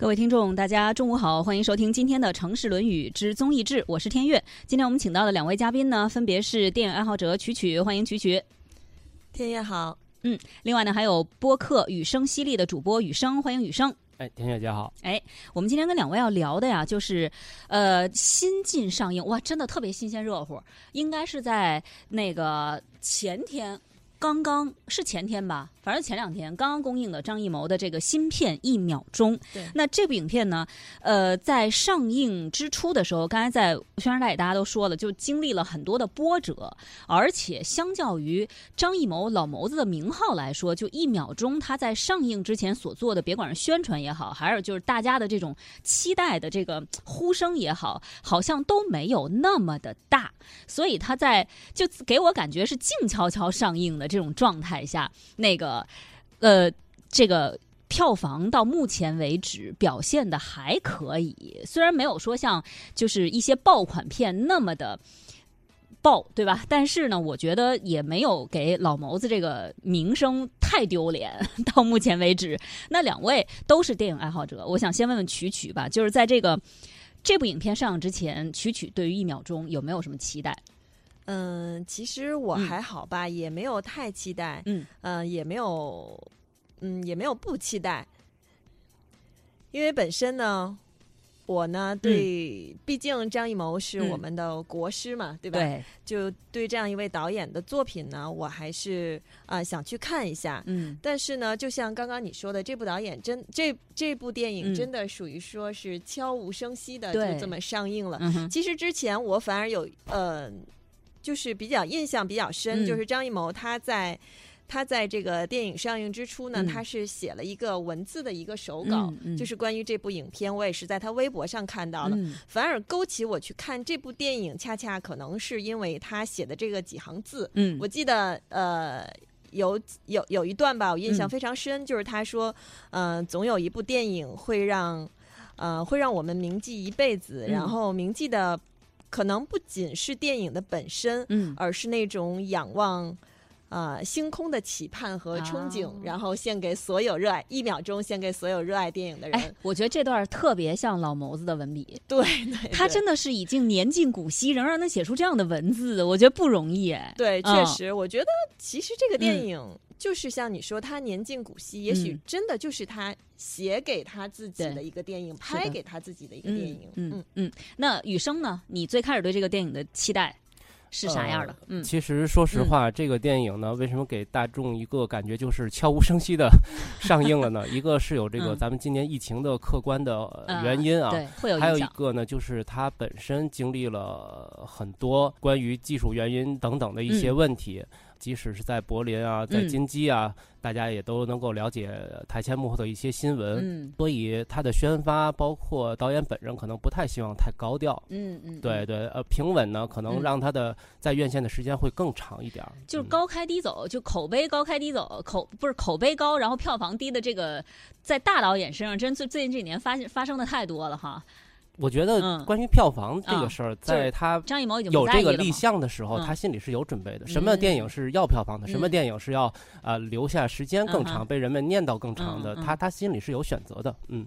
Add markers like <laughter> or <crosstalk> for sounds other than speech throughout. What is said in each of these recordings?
各位听众，大家中午好，欢迎收听今天的《城市论语之综艺志》，我是天悦。今天我们请到的两位嘉宾呢，分别是电影爱好者曲曲，欢迎曲曲。天悦好，嗯，另外呢还有播客雨声犀利的主播雨声，欢迎雨声。哎，天悦姐好。哎，我们今天跟两位要聊的呀，就是呃新近上映，哇，真的特别新鲜热乎，应该是在那个前天。刚刚是前天吧，反正前两天刚刚公映的张艺谋的这个新片《一秒钟》。对，那这部影片呢，呃，在上映之初的时候，刚才在宣传带里大家都说了，就经历了很多的波折，而且相较于张艺谋老谋子的名号来说，就《一秒钟》他在上映之前所做的，别管是宣传也好，还是就是大家的这种期待的这个呼声也好，好像都没有那么的大，所以他在就给我感觉是静悄悄上映的。这种状态下，那个，呃，呃这个票房到目前为止表现的还可以，虽然没有说像就是一些爆款片那么的爆，对吧？但是呢，我觉得也没有给老谋子这个名声太丢脸。<laughs> 到目前为止，那两位都是电影爱好者，我想先问问曲曲吧，就是在这个这部影片上映之前，曲曲对于一秒钟有没有什么期待？嗯，其实我还好吧，也没有太期待，嗯，呃，也没有，嗯，也没有不期待，因为本身呢，我呢对，毕竟张艺谋是我们的国师嘛，对吧？对，就对这样一位导演的作品呢，我还是啊想去看一下，嗯，但是呢，就像刚刚你说的，这部导演真这这部电影真的属于说是悄无声息的就这么上映了。其实之前我反而有呃。就是比较印象比较深，就是张艺谋他在他在这个电影上映之初呢，他是写了一个文字的一个手稿，就是关于这部影片，我也是在他微博上看到了。反而勾起我去看这部电影，恰恰可能是因为他写的这个几行字。嗯，我记得呃有有有一段吧，我印象非常深，就是他说，嗯，总有一部电影会让呃会让我们铭记一辈子，然后铭记的。可能不仅是电影的本身，嗯，而是那种仰望，啊，星空的期盼和憧憬，然后献给所有热爱一秒钟，献给所有热爱电影的人。哎，我觉得这段特别像老谋子的文笔，对，他真的是已经年近古稀，仍然能写出这样的文字，我觉得不容易。哎，对，确实，我觉得其实这个电影。就是像你说，他年近古稀，也许真的就是他写给他自己的一个电影，拍给他自己的一个电影。嗯嗯。那雨生呢？你最开始对这个电影的期待是啥样的？嗯，其实说实话，这个电影呢，为什么给大众一个感觉就是悄无声息的 <laughs> 上映了呢？一个是有这个咱们今年疫情的客观的原因啊，对，会有还有一个呢，就是它本身经历了很多关于技术原因等等的一些问题。即使是在柏林啊，在金鸡啊，大家也都能够了解台前幕后的一些新闻。嗯，所以他的宣发，包括导演本人，可能不太希望太高调。嗯嗯，对对，呃，平稳呢，可能让他的在院线的时间会更长一点。就是高开低走，就口碑高开低走，口不是口碑高，然后票房低的这个，在大导演身上，真最最近这几年发发生的太多了哈。我觉得关于票房这个事儿，在他张艺谋已经有这个立项的时候，他心里是有准备的。什么电影是要票房的？什么电影是要呃留下时间更长、被人们念叨更长的？他他心里是有选择的。嗯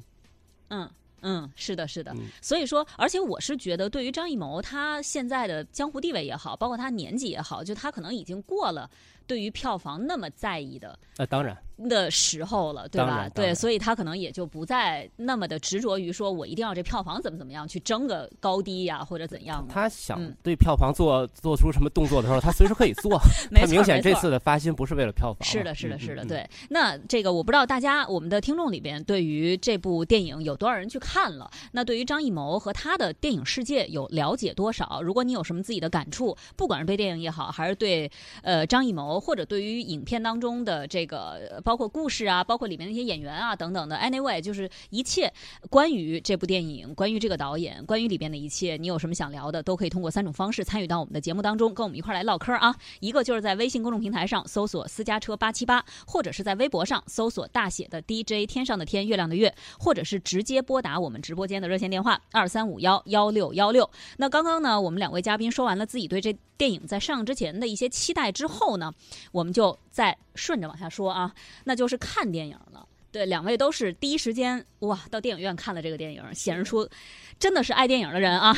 嗯嗯，是的，是的。所以说，而且我是觉得，对于张艺谋，他现在的江湖地位也好，包括他年纪也好，就他可能已经过了对于票房那么在意的。那当然。的时候了，对吧？对，所以他可能也就不再那么的执着于说，我一定要这票房怎么怎么样去争个高低呀，或者怎样。他想对票房做做出什么动作的时候，他随时可以做。<laughs> 他明显这次的发心不是为了票房。是的，是的，是的，对。那这个我不知道大家我们的听众里边对于这部电影有多少人去看了？那对于张艺谋和他的电影世界有了解多少？如果你有什么自己的感触，不管是对电影也好，还是对呃张艺谋，或者对于影片当中的这个包括故事啊。包括里面那些演员啊等等的，anyway，就是一切关于这部电影、关于这个导演、关于里边的一切，你有什么想聊的，都可以通过三种方式参与到我们的节目当中，跟我们一块儿来唠嗑啊。一个就是在微信公众平台上搜索“私家车八七八”，或者是在微博上搜索大写的 DJ 天上的天月亮的月，或者是直接拨打我们直播间的热线电话二三五幺幺六幺六。那刚刚呢，我们两位嘉宾说完了自己对这电影在上映之前的一些期待之后呢，我们就再顺着往下说啊，那就是看。电影了，对，两位都是第一时间哇到电影院看了这个电影，显示出真的是爱电影的人啊。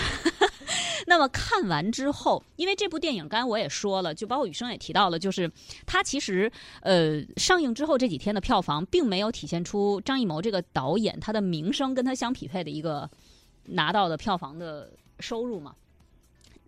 <laughs> 那么看完之后，因为这部电影刚才我也说了，就包括雨生也提到了，就是它其实呃上映之后这几天的票房，并没有体现出张艺谋这个导演他的名声跟他相匹配的一个拿到的票房的收入嘛。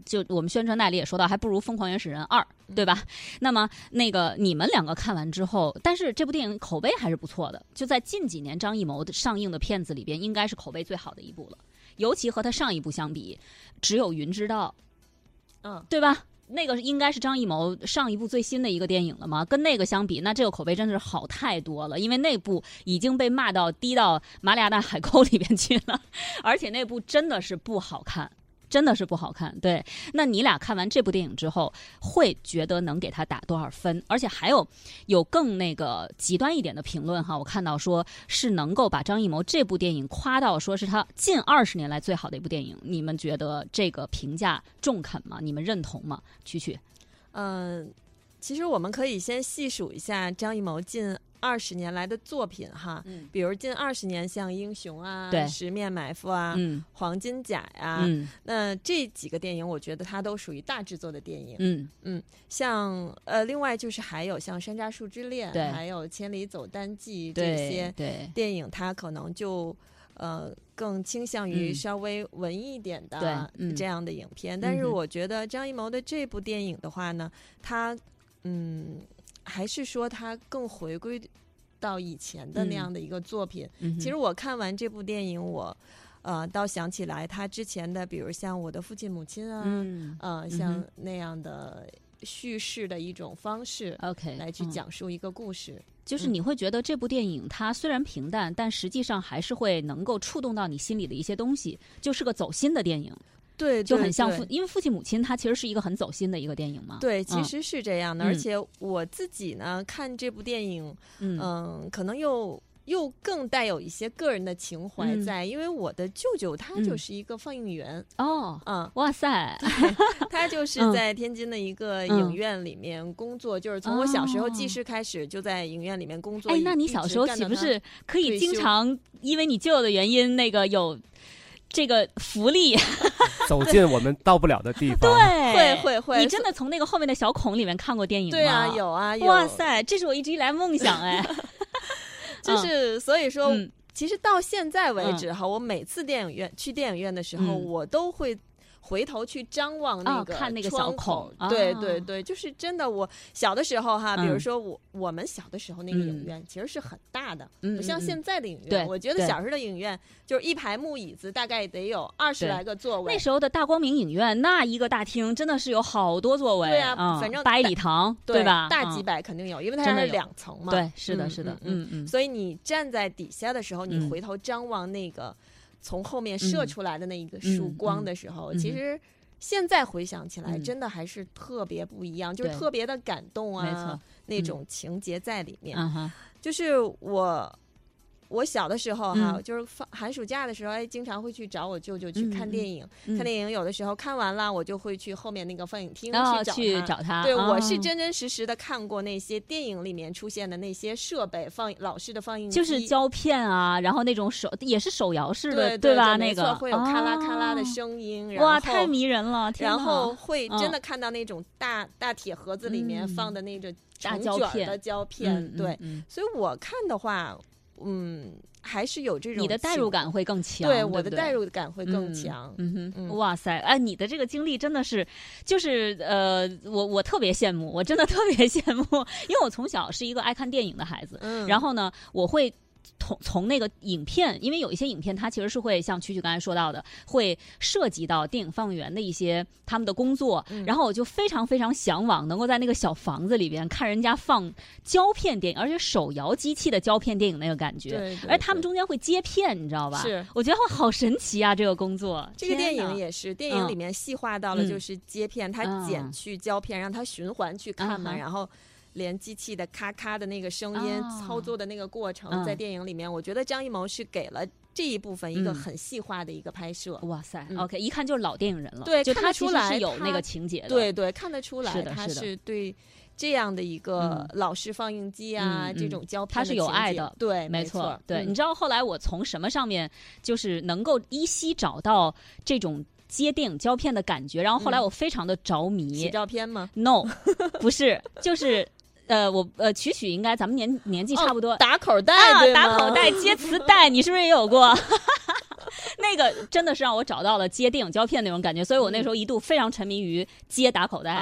就我们宣传代理也说到，还不如《疯狂原始人二》，对吧？那么那个你们两个看完之后，但是这部电影口碑还是不错的，就在近几年张艺谋的上映的片子里边，应该是口碑最好的一部了。尤其和他上一部相比，只有《云知道》，嗯，对吧？那个应该是张艺谋上一部最新的一个电影了吗？跟那个相比，那这个口碑真的是好太多了。因为那部已经被骂到低到马里亚纳海沟里边去了，<laughs> 而且那部真的是不好看。真的是不好看，对。那你俩看完这部电影之后，会觉得能给他打多少分？而且还有有更那个极端一点的评论哈，我看到说是能够把张艺谋这部电影夸到说是他近二十年来最好的一部电影。你们觉得这个评价中肯吗？你们认同吗？曲曲，嗯，其实我们可以先细数一下张艺谋近。二十年来的作品哈，比如近二十年像《英雄》啊，《十面埋伏》啊，《黄金甲》呀，那这几个电影，我觉得它都属于大制作的电影。嗯。嗯，像呃，另外就是还有像《山楂树之恋》，还有《千里走单骑》这些电影，它可能就呃更倾向于稍微文艺一点的这样的影片。但是我觉得张艺谋的这部电影的话呢，他嗯。还是说他更回归到以前的那样的一个作品。其实我看完这部电影，我呃倒想起来他之前的，比如像我的父亲母亲啊，呃，像那样的叙事的一种方式，OK，来去讲述一个故事。就是你会觉得这部电影它虽然平淡，但实际上还是会能够触动到你心里的一些东西，就是个走心的电影。对，就很像父，因为父亲母亲，他其实是一个很走心的一个电影嘛。对，其实是这样的。而且我自己呢，看这部电影，嗯，可能又又更带有一些个人的情怀在，因为我的舅舅他就是一个放映员哦，嗯，哇塞，他就是在天津的一个影院里面工作，就是从我小时候记事开始就在影院里面工作。哎，那你小时候岂不是可以经常因为你舅舅的原因，那个有？这个福利，<laughs> 走进我们到不了的地方。对，会会会。你真的从那个后面的小孔里面看过电影吗？对啊，有啊。哇塞，这是我一直以来梦想哎。<laughs> 就是所以说，其实到现在为止哈，我每次电影院去电影院的时候，我都会。回头去张望那个看那个小孔，对对对，就是真的。我小的时候哈，比如说我我们小的时候那个影院其实是很大的，不像现在的影院。我觉得小时候的影院就是一排木椅子，大概得有二十来个座位。那时候的大光明影院那一个大厅真的是有好多座位。对啊，反正八一礼堂对吧？大几百肯定有，因为它是两层嘛。对，是的，是的，嗯嗯。所以你站在底下的时候，你回头张望那个从后面射出来的那一个束光的时候，其实。现在回想起来，真的还是特别不一样，就是特别的感动啊，那种情节在里面，就是我。我小的时候哈，就是放寒暑假的时候，哎，经常会去找我舅舅去看电影。看电影有的时候看完了，我就会去后面那个放映厅去找他。对，我是真真实实的看过那些电影里面出现的那些设备，放老式的放映机，就是胶片啊，然后那种手也是手摇式的，对吧？那个会有咔啦咔啦的声音，哇，太迷人了！然后会真的看到那种大大铁盒子里面放的那种大胶片的胶片，对。所以我看的话。嗯，还是有这种你的代入感会更强，对我的代入感会更强。嗯哼，哇塞，哎，你的这个经历真的是，就是呃，我我特别羡慕，我真的特别羡慕，因为我从小是一个爱看电影的孩子，然后呢，我会。从从那个影片，因为有一些影片，它其实是会像曲曲刚才说到的，会涉及到电影放映员的一些他们的工作。然后我就非常非常向往能够在那个小房子里边看人家放胶片电影，而且手摇机器的胶片电影那个感觉。对，而他们中间会接片，你知道吧？是，我觉得会好神奇啊！这个工作，这个电影也是，电影里面细化到了就是接片，它剪去胶片，让它循环去看嘛，然后。连机器的咔咔的那个声音操作的那个过程，在电影里面，我觉得张艺谋是给了这一部分一个很细化的一个拍摄。哇塞，OK，一看就是老电影人了。对，就他出来是有那个情节的。对对，看得出来他是对这样的一个老式放映机啊，这种胶片，他是有爱的。对，没错。对，你知道后来我从什么上面就是能够依稀找到这种。接电影胶片的感觉，然后后来我非常的着迷。洗照片吗？No，不是，就是呃，我呃，曲曲应该咱们年年纪差不多，打口袋打口袋接磁带，你是不是也有过？<laughs> 那个真的是让我找到了接电影胶片那种感觉，所以我那时候一度非常沉迷于接打口袋。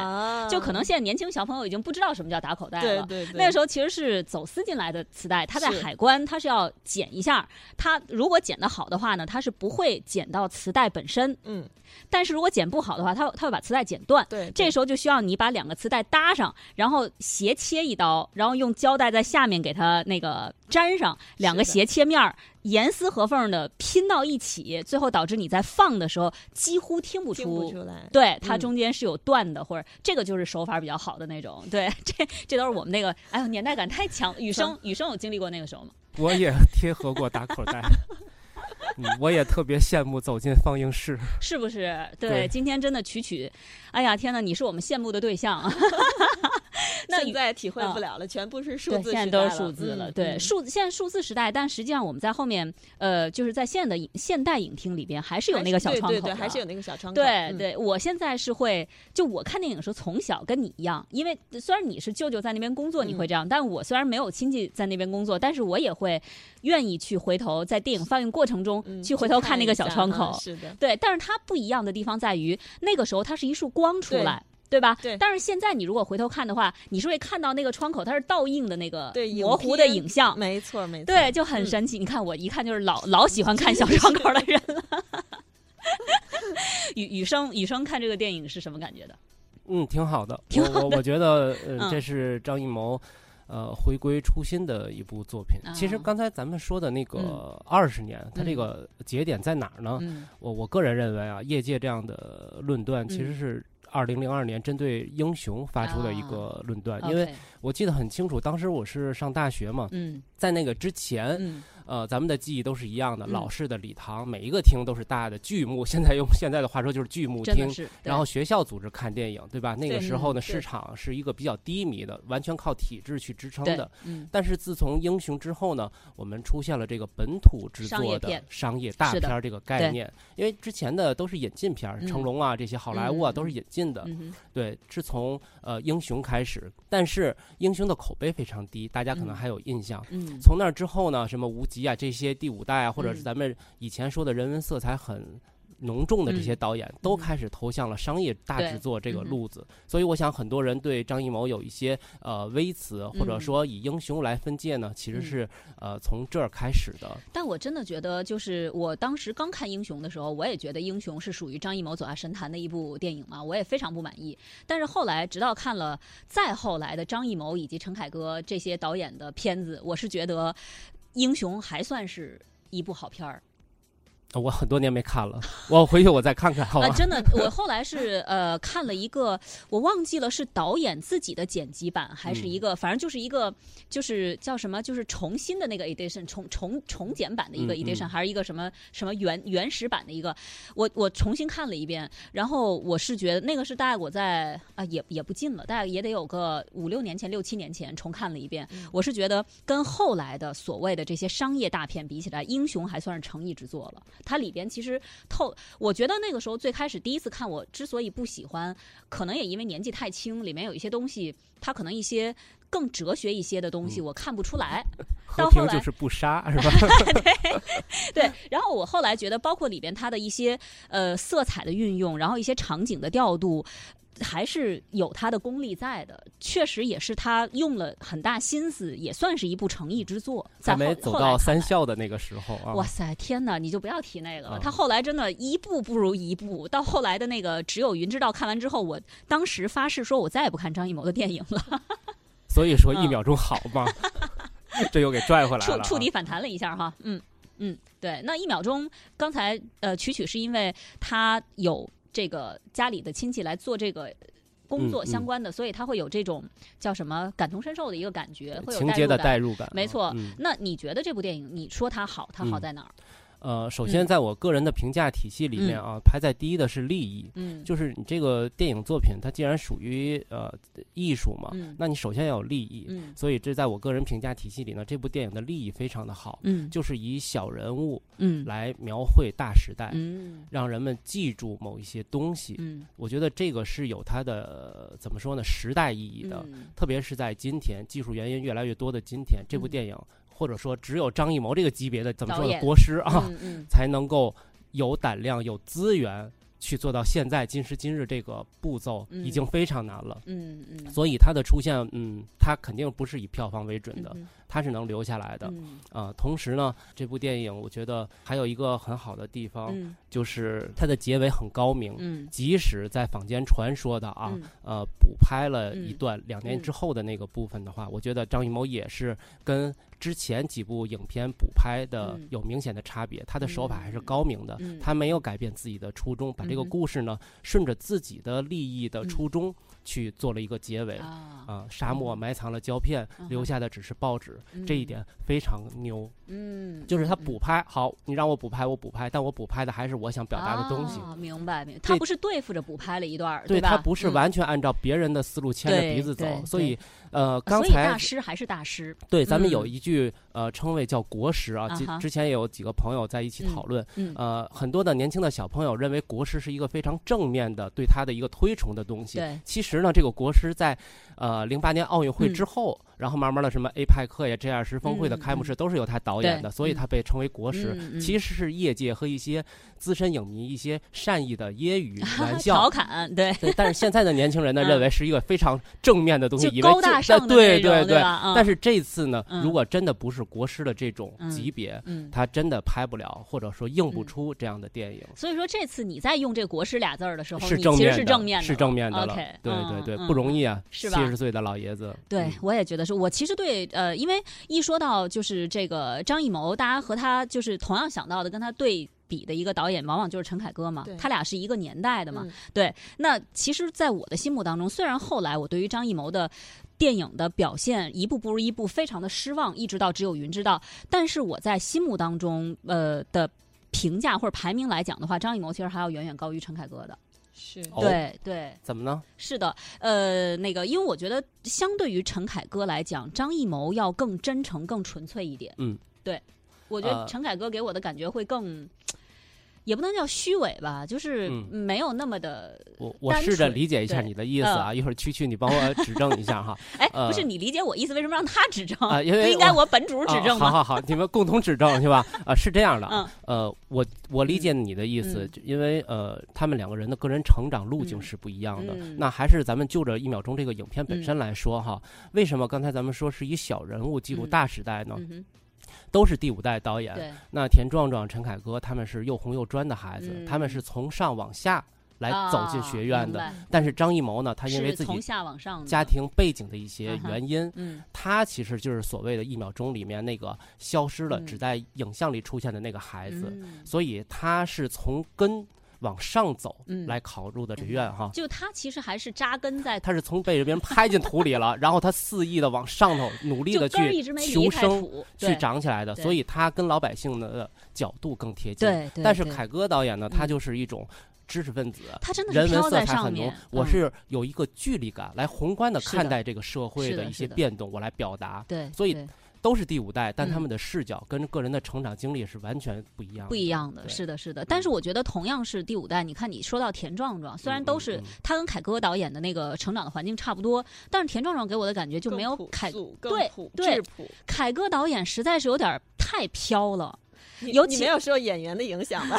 就可能现在年轻小朋友已经不知道什么叫打口袋了。对对对。那个时候其实是走私进来的磁带，它在海关它是要剪一下，它如果剪得好的话呢，它是不会剪到磁带本身。嗯。但是如果剪不好的话，它它会把磁带剪断。对。这时候就需要你把两个磁带搭上，然后斜切一刀，然后用胶带在下面给它那个粘上两个斜切面儿。严丝合缝的拼到一起，最后导致你在放的时候几乎听不出来。对，它中间是有断的，或者这个就是手法比较好的那种。<laughs> 对，这这都是我们那个，哎呦，年代感太强。雨生，雨生有经历过那个时候吗？我也贴合过打口袋。嗯，我也特别羡慕走进放映室，是不是？对，今天真的曲曲，哎呀，天哪，你是我们羡慕的对象。<laughs> 那现在体会不了了，全部是数字，现在都是数字了。对，数现在数字时代，但实际上我们在后面，呃，就是在现的现代影厅里边，还是有那个小窗口，还是有那个小窗口。对对，我现在是会，就我看电影时候，从小跟你一样，因为虽然你是舅舅在那边工作，你会这样，但我虽然没有亲戚在那边工作，但是我也会愿意去回头在电影放映过程中去回头看那个小窗口。是的，对，但是它不一样的地方在于，那个时候它是一束光出来。对吧？对。但是现在你如果回头看的话，你是会看到那个窗口它是倒映的那个模糊的影像，没错没错。对，就很神奇。你看我一看就是老老喜欢看小窗口的人了。<laughs> 雨雨生雨生看这个电影是什么感觉的？嗯，挺好的。挺好的。我觉得呃，这是张艺谋呃回归初心的一部作品。其实刚才咱们说的那个二十年，它这个节点在哪儿呢？我我个人认为啊，业界这样的论断其实是。二零零二年针对英雄发出的一个论断，因为我记得很清楚，当时我是上大学嘛，在那个之前。呃，咱们的记忆都是一样的，老式的礼堂，每一个厅都是大的剧目。<laughs> 现在用现在的话说就是剧目厅。然后学校组织看电影，对吧？那个时候呢，市场是一个比较低迷的，完全靠体制去支撑的。但是自从英雄之后呢，我们出现了这个本土制作的商业大片这个概念。因为之前的都是引进片，成龙啊这些好莱坞啊都是引进的。对，是从呃英雄开始，但是英雄的口碑非常低，大家可能还有印象。从那之后呢，什么无。啊，这些第五代啊，或者是咱们以前说的人文色彩很浓重的这些导演，都开始投向了商业大制作这个路子。所以，我想很多人对张艺谋有一些呃微词，或者说以英雄来分界呢，其实是呃从这儿开始的。但我真的觉得，就是我当时刚看英雄的时候，我也觉得英雄是属于张艺谋走下神坛的一部电影嘛，我也非常不满意。但是后来，直到看了再后来的张艺谋以及陈凯歌这些导演的片子，我是觉得。英雄还算是一部好片儿。我很多年没看了，我回去我再看看。好吧，真的，我后来是呃看了一个，我忘记了是导演自己的剪辑版，还是一个，反正就是一个，就是叫什么，就是重新的那个 edition，重重重剪版的一个 edition，还是一个什么什么原原始版的一个。我我重新看了一遍，然后我是觉得那个是大概我在啊也也不近了，大概也得有个五六年前、六七年前重看了一遍。我是觉得跟后来的所谓的这些商业大片比起来，《英雄》还算是诚意之作了。它里边其实透，我觉得那个时候最开始第一次看，我之所以不喜欢，可能也因为年纪太轻，里面有一些东西，它可能一些更哲学一些的东西，我看不出来。<laughs> 到后来就是不杀，是吧？<laughs> <laughs> 对对。然后我后来觉得，包括里边它的一些呃色彩的运用，然后一些场景的调度。还是有他的功力在的，确实也是他用了很大心思，也算是一部诚意之作。在没走到三校的那个时候啊！哇塞，天哪！你就不要提那个了。他后来真的一步不如一步，到后来的那个《只有云知道》看完之后，我当时发誓说，我再也不看张艺谋的电影了。所以说，一秒钟好吗？<laughs> 这又给拽回来了，触触底反弹了一下哈。嗯嗯，对，那一秒钟，刚才呃，曲曲是因为他有。这个家里的亲戚来做这个工作相关的，所以他会有这种叫什么感同身受的一个感觉，会有情节的代入感。没错。那你觉得这部电影，你说它好，它好在哪儿？呃，首先在我个人的评价体系里面啊，排在第一的是利益。嗯，就是你这个电影作品，它既然属于呃艺术嘛，那你首先要有利益。嗯，所以这在我个人评价体系里呢，这部电影的利益非常的好。嗯，就是以小人物嗯来描绘大时代，嗯，让人们记住某一些东西。嗯，我觉得这个是有它的怎么说呢？时代意义的，特别是在今天技术原因越来越多的今天，这部电影。或者说，只有张艺谋这个级别的怎么说的？国师啊，才能够有胆量、有资源去做到现在今时今日这个步骤，已经非常难了。嗯嗯，所以他的出现，嗯，他肯定不是以票房为准的。它是能留下来的，啊，同时呢，这部电影我觉得还有一个很好的地方，就是它的结尾很高明，即使在坊间传说的啊，呃，补拍了一段两年之后的那个部分的话，我觉得张艺谋也是跟之前几部影片补拍的有明显的差别，他的手法还是高明的，他没有改变自己的初衷，把这个故事呢顺着自己的利益的初衷。去做了一个结尾啊，沙漠埋藏了胶片，留下的只是报纸，这一点非常牛。嗯，就是他补拍好，你让我补拍，我补拍，但我补拍的还是我想表达的东西。明白，明白。他不是对付着补拍了一段，对他不是完全按照别人的思路牵着鼻子走，所以呃，刚才大师还是大师。对，咱们有一句呃称谓叫国师啊，之之前也有几个朋友在一起讨论，呃，很多的年轻的小朋友认为国师是一个非常正面的对他的一个推崇的东西。对，其实呢，这个国师在呃零八年奥运会之后。然后慢慢的，什么 A 派克呀、G 二十峰会的开幕式都是由他导演的，所以他被称为国师。其实是业界和一些资深影迷一些善意的揶揄、<laughs> 玩笑、调侃。对，但是现在的年轻人呢，认为是一个非常正面的东西，以为高大上的对对对。但是这次呢，如果真的不是国师的这种级别，他真的拍不了，或者说映不出这样的电影。所以说，这次你在用这个“国师”俩字儿的时候，是正面是正面的，是正面的了。对对对，不容易啊，七十岁的老爷子。对，我也觉得是。我其实对。呃，因为一说到就是这个张艺谋，大家和他就是同样想到的，跟他对比的一个导演，往往就是陈凯歌嘛。他俩是一个年代的嘛。对。那其实，在我的心目当中，虽然后来我对于张艺谋的电影的表现一部不如一部，非常的失望，一直到只有云知道。但是我在心目当中，呃的评价或者排名来讲的话，张艺谋其实还要远远高于陈凯歌的。是对对，怎么呢？是的，呃，那个，因为我觉得相对于陈凯歌来讲，张艺谋要更真诚、更纯粹一点。嗯，对，我觉得陈凯歌给我的感觉会更。也不能叫虚伪吧，就是没有那么的。我我试着理解一下你的意思啊，一会儿区区你帮我 <laughs> 指正一下哈。哎，不是你理解我意思，为什么让他指正啊？因为应该我本主指正吗？好好好，你们共同指正是吧？<laughs> 啊，是这样的。呃，我我理解你的意思，因为呃，他们两个人的个人成长路径是不一样的。那还是咱们就着一秒钟这个影片本身来说哈，为什么刚才咱们说是以小人物记录大时代呢？都是第五代导演，那田壮壮、陈凯歌他们是又红又专的孩子，他们是从上往下来走进学院的。但是张艺谋呢，他因为自己家庭背景的一些原因，他其实就是所谓的一秒钟里面那个消失了，只在影像里出现的那个孩子，所以他是从根。往上走来考入的学院哈，就他其实还是扎根在，他是从被别人拍进土里了，<laughs> 然后他肆意的往上头努力的去求生，去长起来的，所以他跟老百姓的角度更贴近。对，但是凯歌导演呢，他就是一种知识分子，他真的人文色彩很浓。我是有一个距离感来宏观的。看待这个社会的一些变动，我来表达。对，所以。都是第五代，但他们的视角跟个人的成长经历是完全不一样。不一样的，是的，是的。但是我觉得同样是第五代，你看你说到田壮壮，虽然都是他跟凯歌导演的那个成长的环境差不多，但是田壮壮给我的感觉就没有凯对对凯歌导演实在是有点太飘了。尤其没有受演员的影响吧？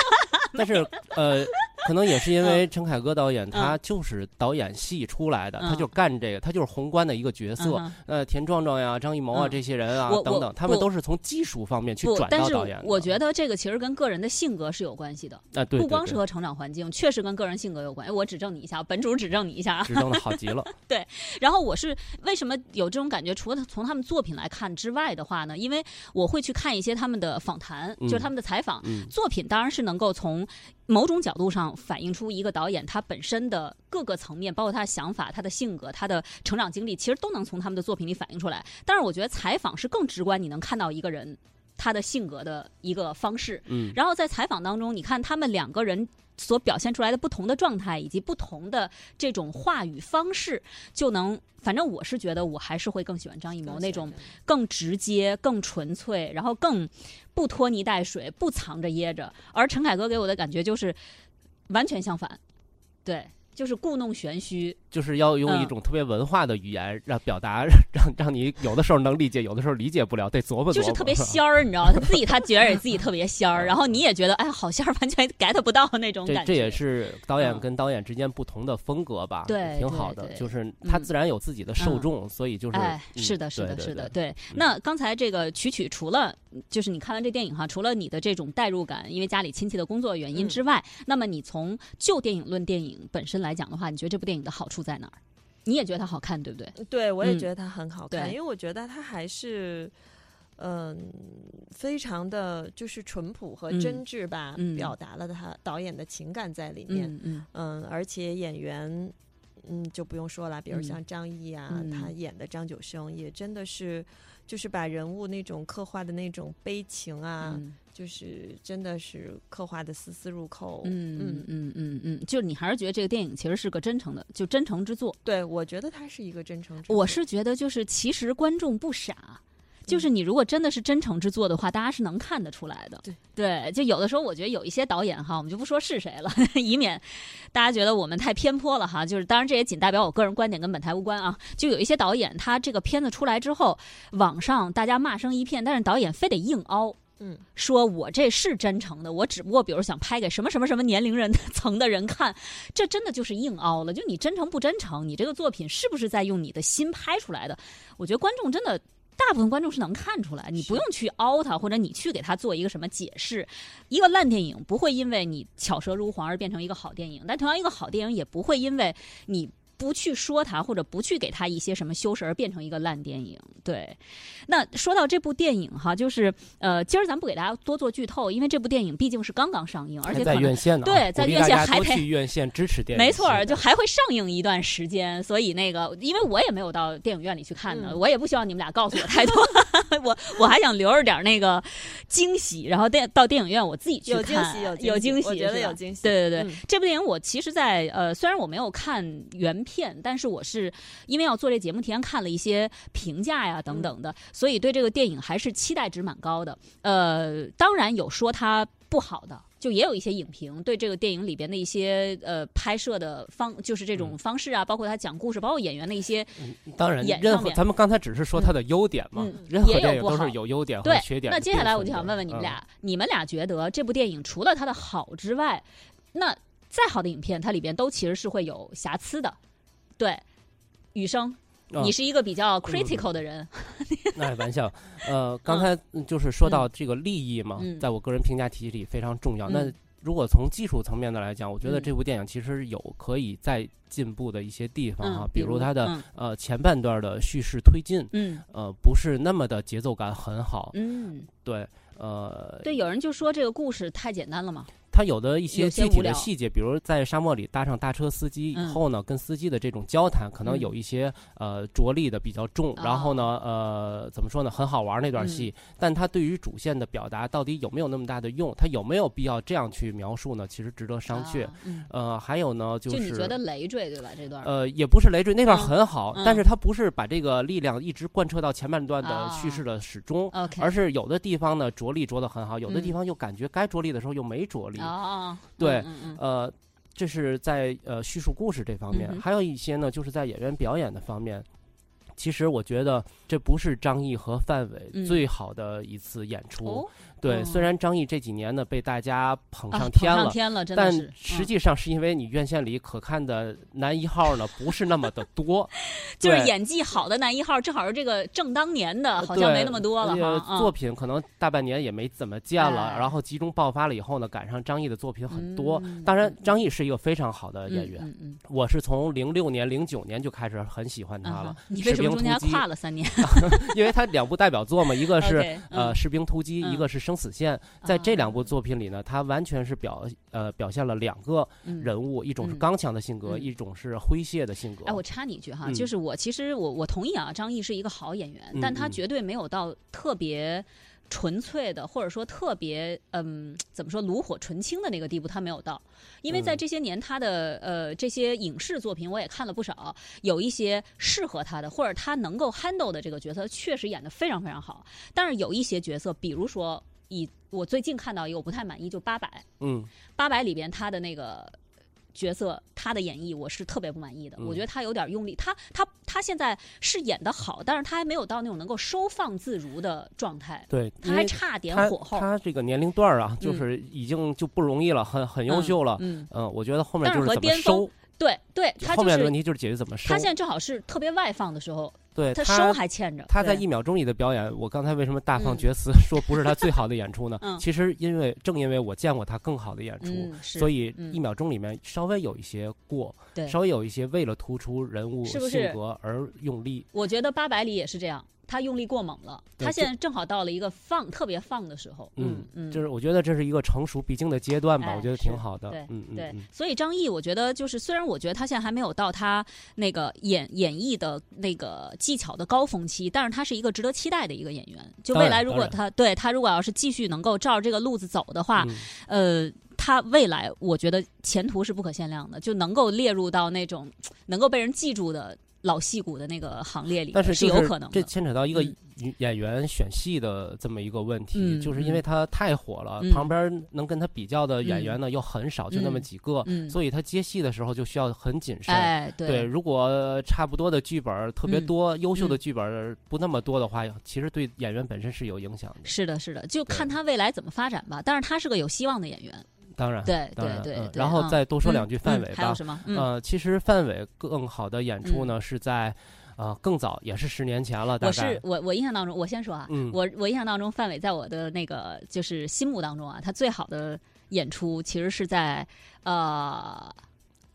<laughs> 但是呃。可能也是因为陈凯歌导演，他就是导演系出来的，他就干这个，他就是宏观的一个角色。呃，田壮壮呀、张艺谋啊这些人啊等等，他们都是从技术方面去转到导演。我觉得这个其实跟个人的性格是有关系的。啊，对，不光是和成长环境，确实跟个人性格有关。哎，我指正你一下，本主指正你一下，指正的好极了。<laughs> 对，然后我是为什么有这种感觉？除了从他们作品来看之外的话呢？因为我会去看一些他们的访谈，就是他们的采访。作品当然是能够从。某种角度上反映出一个导演他本身的各个层面，包括他的想法、他的性格、他的成长经历，其实都能从他们的作品里反映出来。但是我觉得采访是更直观，你能看到一个人他的性格的一个方式。嗯，然后在采访当中，你看他们两个人所表现出来的不同的状态，以及不同的这种话语方式，就能，反正我是觉得我还是会更喜欢张艺谋那种更直接、更纯粹，然后更不拖泥带水、不藏着掖着。而陈凯歌给我的感觉就是完全相反，对。就是故弄玄虚，就是要用一种特别文化的语言让表达，<laughs> 让让你有的时候能理解，有的时候理解不了，得琢磨琢磨。就是特别 <laughs> 仙儿，你知道吗？他自己他觉得自己特别仙儿，然后你也觉得哎，好像完全 get 不到那种感觉。这这也是导演跟导演之间不同的风格吧？对，挺好的。就是他自然有自己的受众，所以就是哎，是的，是的，是的，对。那刚才这个曲曲除了就是你看完这电影哈，除了你的这种代入感，因为家里亲戚的工作原因之外，那么你从旧电影论电影本身来讲的话，你觉得这部？电影的好处在哪儿？你也觉得它好看，对不对？对，我也觉得它很好看，因为我觉得它还是嗯，非常的就是淳朴和真挚吧，表达了他导演的情感在里面。嗯嗯，而且演员嗯就不用说了，比如像张译啊，他演的张九生也真的是就是把人物那种刻画的那种悲情啊。就是真的是刻画的丝丝入扣，嗯嗯嗯嗯嗯，就你还是觉得这个电影其实是个真诚的，就真诚之作。对，我觉得它是一个真诚。我是觉得就是其实观众不傻，就是你如果真的是真诚之作的话，大家是能看得出来的。对对，就有的时候我觉得有一些导演哈，我们就不说是谁了，<laughs> 以免大家觉得我们太偏颇了哈。就是当然这也仅代表我个人观点，跟本台无关啊。就有一些导演，他这个片子出来之后，网上大家骂声一片，但是导演非得硬凹。嗯，说我这是真诚的，我只不过比如想拍给什么什么什么年龄人 <laughs> 层的人看，这真的就是硬凹了。就你真诚不真诚，你这个作品是不是在用你的心拍出来的？我觉得观众真的大部分观众是能看出来，你不用去凹他，或者你去给他做一个什么解释。一个烂电影不会因为你巧舌如簧而变成一个好电影，但同样一个好电影也不会因为你。不去说它，或者不去给它一些什么修饰，而变成一个烂电影。对，那说到这部电影哈，就是呃，今儿咱不给大家多做剧透，因为这部电影毕竟是刚刚上映，而且在院线呢。对，在院线还得去院线支持电影。没错，就还会上映一段时间，所以那个，因为我也没有到电影院里去看呢，我也不希望你们俩告诉我太多，<laughs> 我我还想留着点那个惊喜，然后电到电影院我自己去看，有惊喜，有惊喜，我觉得有惊喜。对对对，这部电影我其实，在呃，虽然我没有看原。片，但是我是因为要做这节目，提前看了一些评价呀等等的，所以对这个电影还是期待值蛮高的。呃，当然有说它不好的，就也有一些影评对这个电影里边的一些呃拍摄的方，就是这种方式啊，包括他讲故事，包括演员的一些，当然，任何咱们刚才只是说他的优点嘛，任何电影都是有优点和缺点。那接下来我就想问问你们俩，你们俩觉得这部电影除了它的好之外，那再好的影片，它里边都其实是会有瑕疵的。对，雨生，你是一个比较 critical 的人。<laughs> 那玩笑，呃，刚才就是说到这个利益嘛，在我个人评价体系里非常重要。那如果从技术层面的来讲，我觉得这部电影其实有可以再进步的一些地方啊，比如它的呃前半段的叙事推进，嗯，呃，不是那么的节奏感很好，嗯，对，呃，对，有人就说这个故事太简单了嘛。它有的一些具体的细节，比如在沙漠里搭上大车司机以后呢，跟司机的这种交谈，可能有一些呃着力的比较重。然后呢，呃，怎么说呢？很好玩那段戏，但他对于主线的表达到底有没有那么大的用？他有没有必要这样去描述呢？其实值得商榷。呃，还有呢，就是就你觉得累赘对吧？这段呃，也不是累赘，那段很好，但是他不是把这个力量一直贯彻到前半段的叙事的始终，而是有的地方呢着力着的很好，有的地方又感觉该着力的时候又没着力。啊，对，呃，这是在呃叙述故事这方面，还有一些呢，就是在演员表演的方面。其实我觉得这不是张译和范伟最好的一次演出。对，虽然张译这几年呢被大家捧上天了，天了，但实际上是因为你院线里可看的男一号呢不是那么的多，<laughs> 就是演技好的男一号，正好是这个正当年的，好像没那么多了哈。作品可能大半年也没怎么见了，然后集中爆发了以后呢，赶上张译的作品很多。当然，张译是一个非常好的演员，我是从零六年、零九年就开始很喜欢他了。你为什么中间跨了三年？<laughs> 因为他两部代表作嘛，一个是呃《士兵突击》，一个是。生死线，在这两部作品里呢，他完全是表呃表现了两个人物，一种是刚强的性格，一种是诙谐的性格。哎，我插你一句哈，就是我其实我我同意啊，张译是一个好演员，但他绝对没有到特别纯粹的，或者说特别嗯，怎么说炉火纯青的那个地步，他没有到。因为在这些年，他的呃这些影视作品我也看了不少，有一些适合他的，或者他能够 handle 的这个角色，确实演得非常非常好。但是有一些角色，比如说以我最近看到一个我不太满意，就八百，嗯，八百里边他的那个。角色他的演绎我是特别不满意的，我觉得他有点用力。他他他现在是演的好，但是他还没有到那种能够收放自如的状态。对，他还差点火候。他这个年龄段啊，就是已经就不容易了，很很优秀了。嗯嗯，我觉得后面就是怎么收。对对，他后面的问题就是解决怎么收。他现在正好是特别外放的时候。对他收还欠着。他在一秒钟里的表演，我刚才为什么大放厥词说不是他最好的演出呢？其实因为正因为我见过他更好的演出，所以一秒钟里面稍微有一些过，稍微有一些为了突出人物性格而用力。我觉得八百里也是这样。他用力过猛了，他现在正好到了一个放特别放的时候。嗯嗯，就是我觉得这是一个成熟必经的阶段吧，我觉得挺好的。对，嗯对。所以张译，我觉得就是虽然我觉得他现在还没有到他那个演演绎的那个技巧的高峰期，但是他是一个值得期待的一个演员。就未来如果他对他如果要是继续能够照着这个路子走的话，呃，他未来我觉得前途是不可限量的，就能够列入到那种能够被人记住的。老戏骨的那个行列里，但是是有可能这牵扯到一个演员选戏的这么一个问题，就是因为他太火了，旁边能跟他比较的演员呢又很少，就那么几个，所以他接戏的时候就需要很谨慎。对，如果差不多的剧本特别多，优秀的剧本不那么多的话，其实对演员本身是有影响的。是的，是的，就看他未来怎么发展吧。但是他是个有希望的演员。当然，对对对，然后再多说两句范伟吧。还有什么？呃，其实范伟更好的演出呢，是在呃更早，也是十年前了。我是我我印象当中，我先说啊，我我印象当中，范伟在我的那个就是心目当中啊，他最好的演出其实是在呃。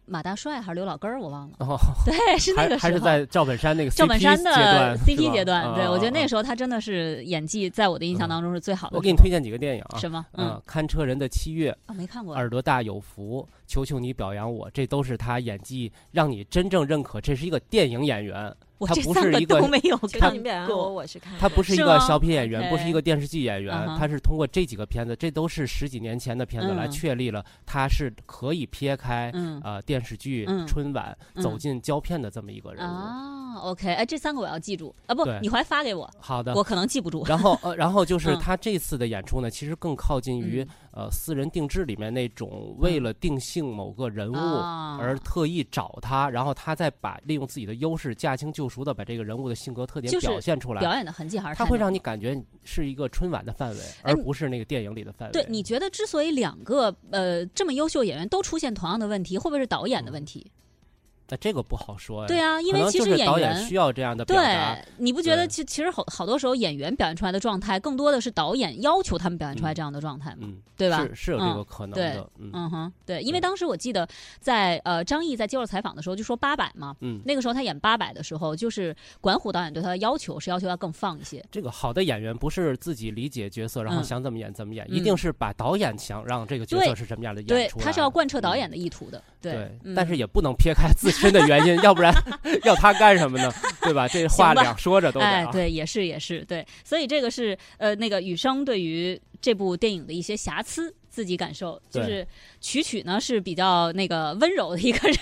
马大帅还是刘老根儿，我忘了。哦，<laughs> 对，是那个时候，还是在赵本山那个赵本山的 CP 阶段。对，我觉得那个时候他真的是演技，在我的印象当中是最好的。我给你推荐几个电影啊？什么？嗯，看车人的七月啊，没看过。耳朵大有福，求求你表扬我，这都是他演技让你真正认可，这是一个电影演员。他不是一个，都没有看过。我是看。他不是一个小品演员，不是一个电视剧演员，他是通过这几个片子，这都是十几年前的片子来确立了他是可以撇开呃电视剧、春晚走进胶片的这么一个人物。啊，OK，哎，这三个我要记住啊！不，你回来发给我。好的，我可能记不住。然后呃，然后就是他这次的演出呢，其实更靠近于呃私人定制里面那种为了定性某个人物而特意找他，然后他再把利用自己的优势驾轻就熟的把这个人物的性格特点表现出来，表演的痕迹还是他会让你感觉是一个春晚的范围，而不是那个电影里的范围。对，你觉得之所以两个呃这么优秀演员都出现同样的问题，会不会是导演的问题？那这个不好说呀。对啊，因为其实演员需要这样的表达。对，你不觉得其其实好好多时候演员表现出来的状态，更多的是导演要求他们表现出来这样的状态吗？对吧？是是有这个可能的。嗯哼，对，因为当时我记得在呃张译在接受采访的时候就说八百嘛，嗯，那个时候他演八百的时候，就是管虎导演对他的要求是要求要更放一些。这个好的演员不是自己理解角色，然后想怎么演怎么演，一定是把导演想让这个角色是什么样的演出，他是要贯彻导演的意图的。对，但是也不能撇开自身的原因，要不然 <laughs> 要他干什么呢？对吧？这话两说着都得。哎，对，也是也是对，所以这个是呃，那个雨生对于这部电影的一些瑕疵。自己感受就是曲曲呢是比较那个温柔的一个人，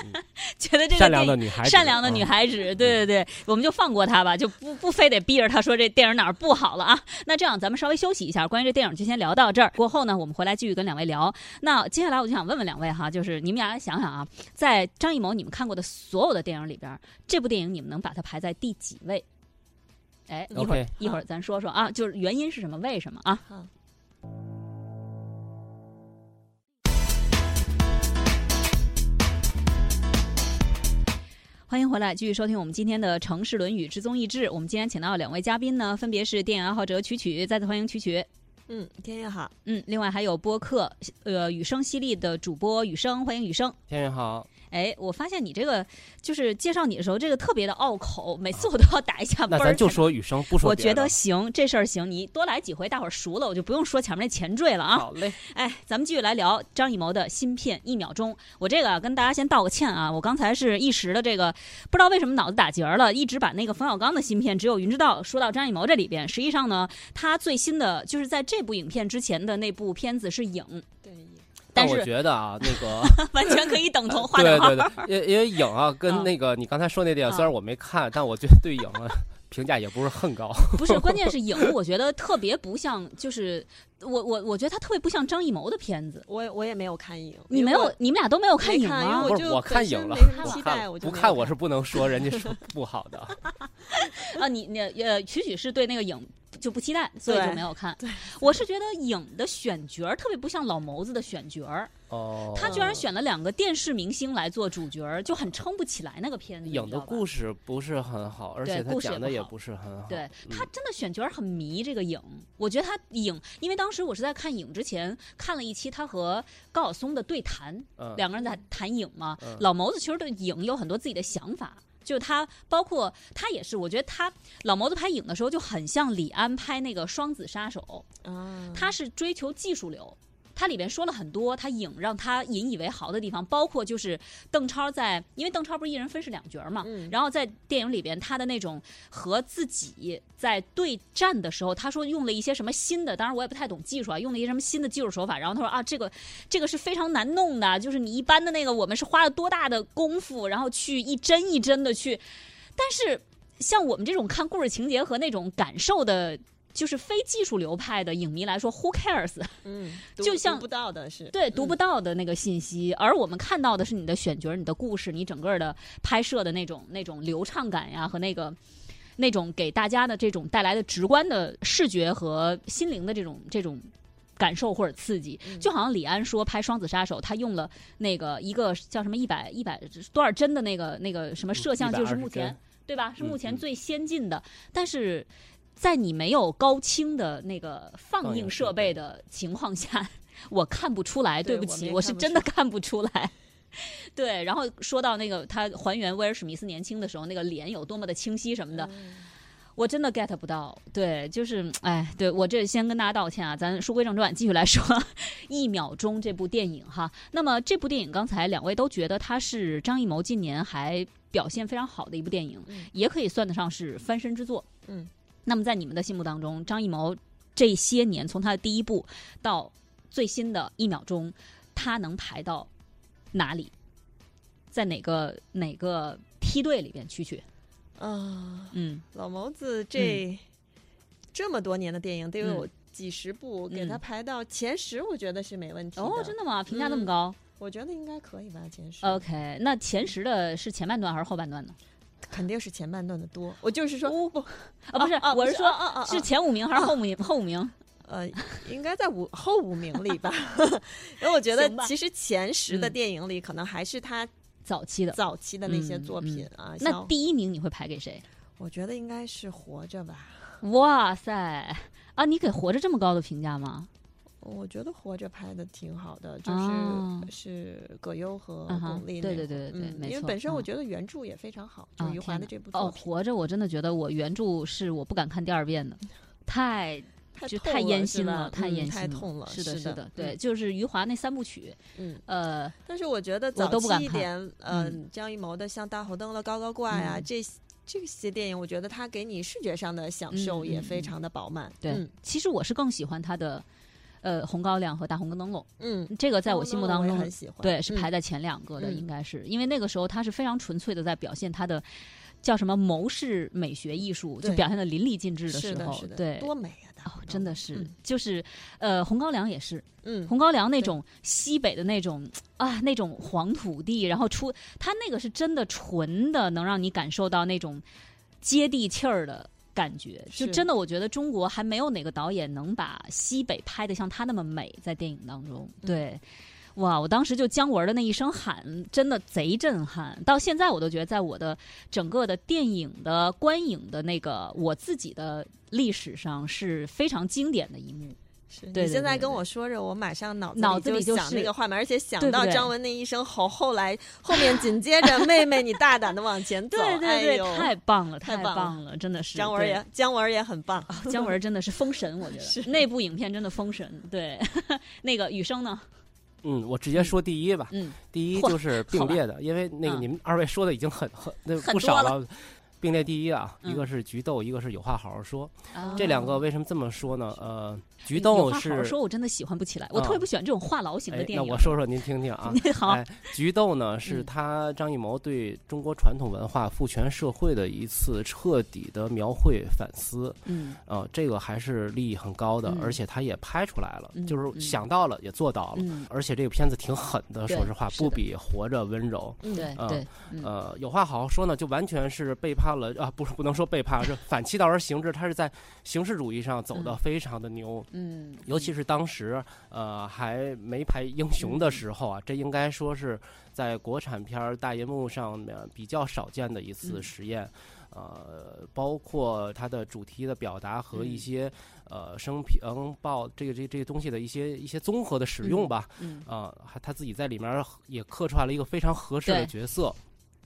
<laughs> 觉得这个善良的女孩，善良的女孩子，对对对，我们就放过她吧，就不不非得逼着她说这电影哪儿不好了啊。那这样咱们稍微休息一下，关于这电影就先聊到这儿。过后呢，我们回来继续跟两位聊。那接下来我就想问问两位哈，就是你们俩想想啊，在张艺谋你们看过的所有的电影里边，这部电影你们能把它排在第几位？哎，一会儿一会儿咱说说啊，就是原因是什么？为什么啊？欢迎回来，继续收听我们今天的《城市论语之综艺志》。我们今天请到两位嘉宾呢，分别是电影爱好者曲曲，再次欢迎曲曲。嗯，天宇好。嗯，另外还有播客呃雨声犀利的主播雨声，欢迎雨声。天宇好。哎，我发现你这个就是介绍你的时候，这个特别的拗口，每次我都要打一下。那咱就说雨生，不说。我觉得行，这事儿行，你多来几回，大伙儿熟了，我就不用说前面那前缀了啊。好嘞。哎，咱们继续来聊张艺谋的新片《一秒钟》。我这个跟大家先道个歉啊，我刚才是一时的这个不知道为什么脑子打结了，一直把那个冯小刚的芯片《只有云知道》说到张艺谋这里边。实际上呢，他最新的就是在这部影片之前的那部片子是《影》。对。但我觉得啊，<laughs> 那个 <laughs> 完全可以等同。<laughs> 对对对，因因为影啊，跟那个你刚才说那电影，虽然我没看，但我觉得对影啊评价也不是很高。不是，关键是影，我觉得特别不像，就是我我我觉得他特别不像张艺谋的片子。我我也没有看影，你没有，你们俩都没有看影吗？不是，我看影了，期待，不看我是不能说人家说不好的。啊，你你呃，曲曲是对那个影。就不期待，所以就没有看。我是觉得影的选角儿特别不像老谋子的选角儿。哦，他居然选了两个电视明星来做主角儿，就很撑不起来那个片子。影的故事不是很好，而且他讲的也不是很好。对他真的选角儿很迷这个影。我觉得他影，因为当时我是在看影之前看了一期他和高晓松的对谈，两个人在谈影嘛。老谋子其实对影有很多自己的想法。就他，包括他也是，我觉得他老谋子拍影的时候就很像李安拍那个《双子杀手》，他是追求技术流。它里边说了很多，他影让他引以为豪的地方，包括就是邓超在，因为邓超不是一人分饰两角嘛，然后在电影里边他的那种和自己在对战的时候，他说用了一些什么新的，当然我也不太懂技术啊，用了一些什么新的技术手法，然后他说啊，这个这个是非常难弄的，就是你一般的那个我们是花了多大的功夫，然后去一帧一帧的去，但是像我们这种看故事情节和那种感受的。就是非技术流派的影迷来说，Who cares？<laughs> 嗯，<laughs> 就像读不到的是对读不到的那个信息，而我们看到的是你的选角、你的故事、你整个的拍摄的那种那种流畅感呀，和那个那种给大家的这种带来的直观的视觉和心灵的这种这种感受或者刺激。就好像李安说拍《双子杀手》，他用了那个一个叫什么一百一百多少帧的那个那个什么摄像，就是目前对吧？是目前最先进的，但是。在你没有高清的那个放映设备的情况下，我看不出来。对不起，我是真的看不出来。<laughs> 对，然后说到那个他还原威尔史密斯年轻的时候，那个脸有多么的清晰什么的，我真的 get 不到。对，就是哎，对我这先跟大家道歉啊。咱书归正传，继续来说《<laughs> 一秒钟》这部电影哈。那么这部电影，刚才两位都觉得它是张艺谋近年还表现非常好的一部电影，也可以算得上是翻身之作。嗯。那么，在你们的心目当中，张艺谋这些年从他的第一部到最新的一秒钟，他能排到哪里？在哪个哪个梯队里边？曲曲啊，嗯，老谋子这这么多年的电影得有几十部，给他排到前十，我觉得是没问题。哦，真的吗？评价那么高？我觉得应该可以吧，前十。OK，那前十的是前半段还是后半段呢？肯定是前半段的多，我就是说不啊，不是，我是说是前五名还是后五名？后五名？<laughs> 呃，应该在五后五名里吧。<laughs> 因为我觉得其实前十的电影里，可能还是他早期的早期的那些作品啊。那第一名你会排给谁？我觉得应该是《活着》吧。哇塞啊！你给《活着》这么高的评价吗？我觉得活着拍的挺好的，就是是葛优和巩俐，对对对对对，因为本身我觉得原著也非常好，就余华的这部哦，活着我真的觉得我原著是我不敢看第二遍的，<laughs> 太就太烟心了，太烟心太痛了，是的，是的，对，就是余华那三部曲，嗯呃，但是我觉得早期一点，嗯，张艺谋的像大红灯笼高高挂呀，这这些电影，我觉得他给你视觉上的享受也非常的饱满，对，其实我是更喜欢他的。呃，红高粱和大红灯笼，嗯，这个在我心目当中，喜欢，对，是排在前两个的，应该是因为那个时候他是非常纯粹的在表现他的叫什么谋士美学艺术，就表现的淋漓尽致的时候，对，多美啊！哦，真的是，就是呃，红高粱也是，嗯，红高粱那种西北的那种啊，那种黄土地，然后出他那个是真的纯的，能让你感受到那种接地气儿的。感觉就真的，我觉得中国还没有哪个导演能把西北拍的像他那么美，在电影当中。对，哇！我当时就姜文的那一声喊，真的贼震撼。到现在我都觉得，在我的整个的电影的观影的那个我自己的历史上是非常经典的一幕。是你现在跟我说着，我马上脑脑子里就想那个画面，而且想到张文那一声吼，后来后面紧接着妹妹，你大胆的往前走，<laughs> 对对对，太棒了，太棒了，真的是。姜文也姜文也很棒，姜文真的是封神，我觉得 <laughs> 那部影片真的封神。对，<laughs> 那个雨生呢？嗯，我直接说第一吧。嗯，第一就是并列的，因为那个你们二位说的已经很很那不少了。并列第一啊，一个是菊豆，一个是有话好好说。这两个为什么这么说呢？呃。菊豆是说，我真的喜欢不起来，我特别不喜欢这种话痨型的电影。那我说说您听听啊。<laughs> 好，菊豆呢是他张艺谋对中国传统文化、父权社会的一次彻底的描绘反思。嗯，呃，这个还是利益很高的，而且他也拍出来了，就是想到了也做到了。而且这个片子挺狠的，说实话，不比《活着》温柔。对对，呃，有话好好说呢，就完全是背叛了啊，不是不能说背叛，是反其道而行之，他是在形式主义上走的非常的牛。嗯，尤其是当时呃还没拍英雄的时候啊，这应该说是在国产片大银幕上面比较少见的一次实验，呃，包括它的主题的表达和一些呃生平报这个这这些东西的一些一些综合的使用吧，啊，他自己在里面也刻出来了一个非常合适的角色。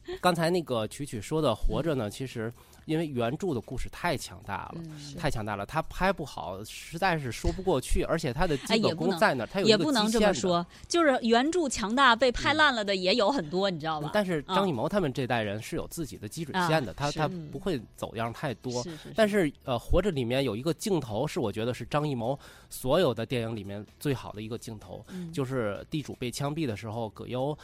<laughs> 刚才那个曲曲说的活着呢，其实。因为原著的故事太强大了，太强大了，他拍不好，实在是说不过去。而且他的基本功在那，他有也不能这么说，就是原著强大被拍烂了的也有很多，你知道吧？但是张艺谋他们这代人是有自己的基准线的，他他不会走样太多。但是呃，《活着》里面有一个镜头是我觉得是张艺谋所有的电影里面最好的一个镜头，就是地主被枪毙的时候，葛优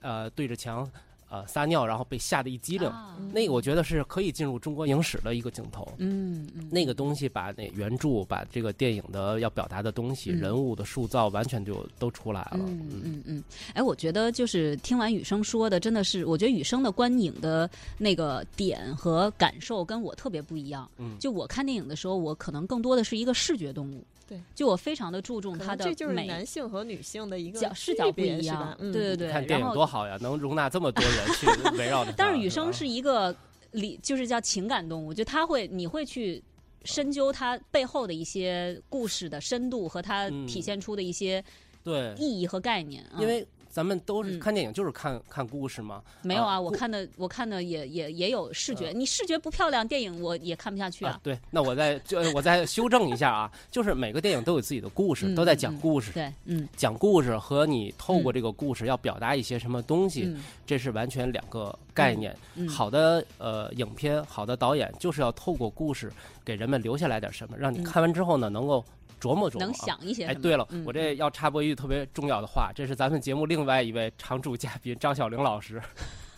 呃对着墙。呃，撒尿然后被吓得一激灵，那个我觉得是可以进入中国影史的一个镜头。嗯，那个东西把那原著、把这个电影的要表达的东西、人物的塑造，完全就都出来了。嗯嗯嗯。哎，我觉得就是听完雨生说的，真的是，我觉得雨生的观影的那个点和感受跟我特别不一样。嗯。就我看电影的时候，我可能更多的是一个视觉动物。对，就我非常的注重它的美。这就是男性和女性的一个角视角不一样，对对对。看电影多好呀，能容纳这么多人去 <laughs> 围绕着。但是雨生是一个理，就是叫情感动物，就他会，你会去深究它背后的一些故事的深度和它体现出的一些对意义和概念，因为。咱们都是看电影，就是看看故事吗？没有啊，我看的我看的也也也有视觉，你视觉不漂亮，电影我也看不下去啊。对，那我再就我再修正一下啊，<laughs> 就是每个电影都有自己的故事，都在讲故事。对，嗯，讲故事和你透过这个故事要表达一些什么东西，这是完全两个概念。好的，呃，影片，好的导演就是要透过故事给人们留下来点什么，让你看完之后呢，能够。琢磨琢磨，能想一些。哎，对了，我这要插播一句特别重要的话，这是咱们节目另外一位常驻嘉宾张小玲老师。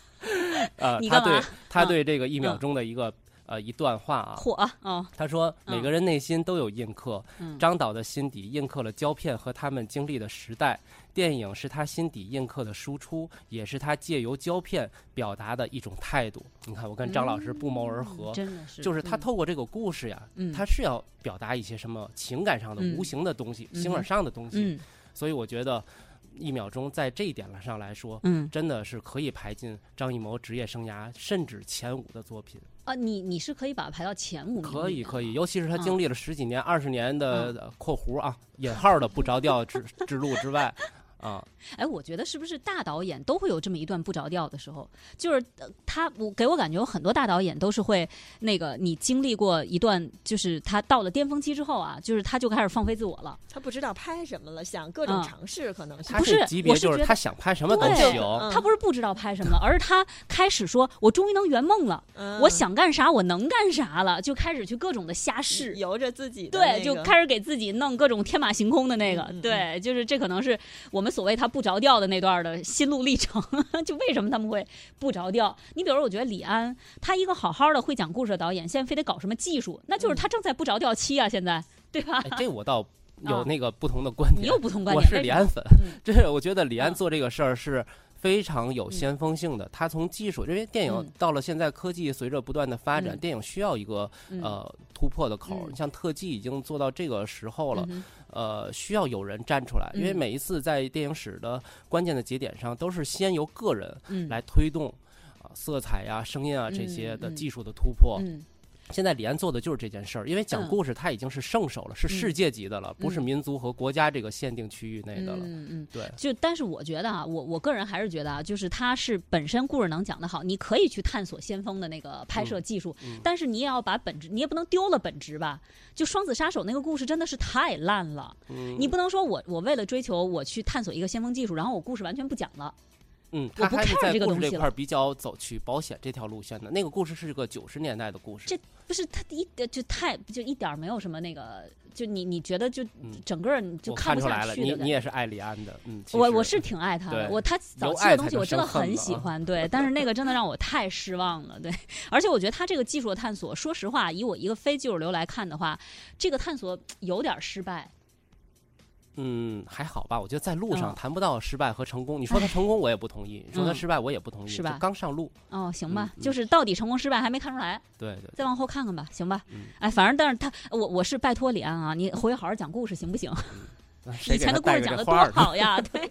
<laughs> 呃，他对他对这个一秒钟的一个。呃，一段话啊，火啊！他说：“每个人内心都有印刻，张导的心底印刻了胶片和他们经历的时代。电影是他心底印刻的输出，也是他借由胶片表达的一种态度。你看，我跟张老师不谋而合，真的是，就是他透过这个故事呀，他是要表达一些什么情感上的无形的东西，形而上的东西。所以我觉得。”一秒钟，在这一点上来说，嗯，真的是可以排进张艺谋职业生涯甚至前五的作品啊！你你是可以把它排到前五？可以可以，尤其是他经历了十几年、二十年的（ <laughs> 括弧啊引号的）不着调之之路之外。啊，哎，我觉得是不是大导演都会有这么一段不着调的时候？就是他，我给我感觉有很多大导演都是会那个，你经历过一段，就是他到了巅峰期之后啊，就是他就开始放飞自我了。他不知道拍什么了，想各种尝试，可能不是级别，就是他想拍什么都行。他不是不知道拍什么，而是他开始说：“我终于能圆梦了，我想干啥我能干啥了。”就开始去各种的瞎试，由着自己。对，就开始给自己弄各种天马行空的那个。对，就是这可能是我们。所谓他不着调的那段的心路历程，<laughs> 就为什么他们会不着调？你比如，我觉得李安，他一个好好的会讲故事的导演，现在非得搞什么技术，那就是他正在不着调期啊，现在对吧？这我倒有那个不同的观点，你有不同观点。我是李安粉，<laughs> 这是我觉得李安做这个事儿是。非常有先锋性的，他从技术，因为电影到了现在，科技随着不断的发展，电影需要一个呃突破的口。你像特技已经做到这个时候了，呃，需要有人站出来，因为每一次在电影史的关键的节点上，都是先由个人来推动啊色彩呀、声音啊这些的技术的突破。现在李安做的就是这件事儿，因为讲故事他已经是圣手了，是世界级的了，不是民族和国家这个限定区域内的了。嗯嗯，对。就但是我觉得啊，我我个人还是觉得啊，就是他是本身故事能讲得好，你可以去探索先锋的那个拍摄技术，但是你也要把本质，你也不能丢了本质吧？就双子杀手那个故事真的是太烂了，你不能说我我为了追求我去探索一个先锋技术，然后我故事完全不讲了。嗯，他还是在故事这块比较走去保险这条路线的。那个故事是个九十年代的故事，这不是他一就太就一点没有什么那个，就你你觉得就整个你就看不下去你你也是爱李安的，嗯，我我是挺爱他的，我他早期的东西我真的很喜欢，对，但是 <laughs> 那个真的让我太失望了，对，而且我觉得他这个技术的探索，说实话，以我一个非技术流来看的话，这个探索有点失败。嗯，还好吧。我觉得在路上谈不到失败和成功。你说他成功，我也不同意；你说他失败，我也不同意。是吧？刚上路。哦，行吧，就是到底成功失败还没看出来。对对。再往后看看吧，行吧。哎，反正但是他，我我是拜托李安啊，你回去好好讲故事，行不行？<laughs> 以前的故事讲的多好呀！<laughs> 对，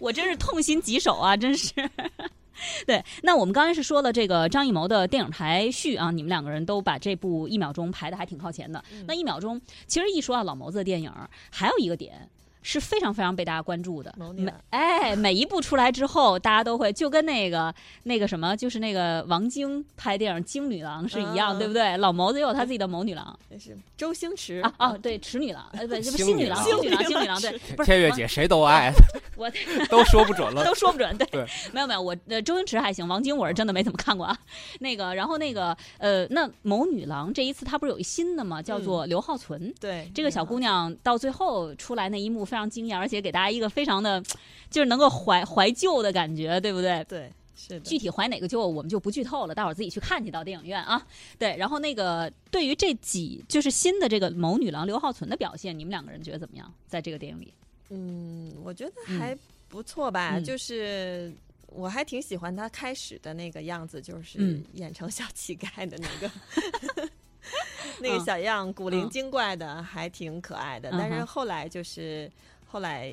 我真是痛心疾首啊，真是。<laughs> 对，那我们刚才是说了这个张艺谋的电影排序啊，你们两个人都把这部一秒钟排的还挺靠前的。那一秒钟，其实一说啊老谋子的电影，还有一个点。是非常非常被大家关注的，每哎每一部出来之后，大家都会就跟那个那个什么，就是那个王晶拍电影《金女郎》是一样，对不对？老谋子也有他自己的谋女郎，<laughs> 那是周星驰啊哦，对，池女郎，呃不，不星女郎，星女郎，星女郎，对，天悦姐谁都爱，<laughs> 我 <laughs> 都说不准了，都说不准，对，没有没有，我呃周星驰还行，王晶我是真的没怎么看过啊。那个，然后那个呃，那谋女郎这一次他不是有一新的吗？叫做刘浩存，对，这个小姑娘到最后出来那一幕。非常惊艳，而且给大家一个非常的，就是能够怀怀旧的感觉，对不对？对，是的。具体怀哪个旧，我们就不剧透了，待会儿自己去看去，到电影院啊。对，然后那个对于这几就是新的这个某女郎刘浩存的表现，你们两个人觉得怎么样？在这个电影里？嗯，我觉得还不错吧。就是我还挺喜欢她开始的那个样子，就是演成小乞丐的那个。<laughs> <laughs> 那个小样古灵精怪的，还挺可爱的。但是后来就是后来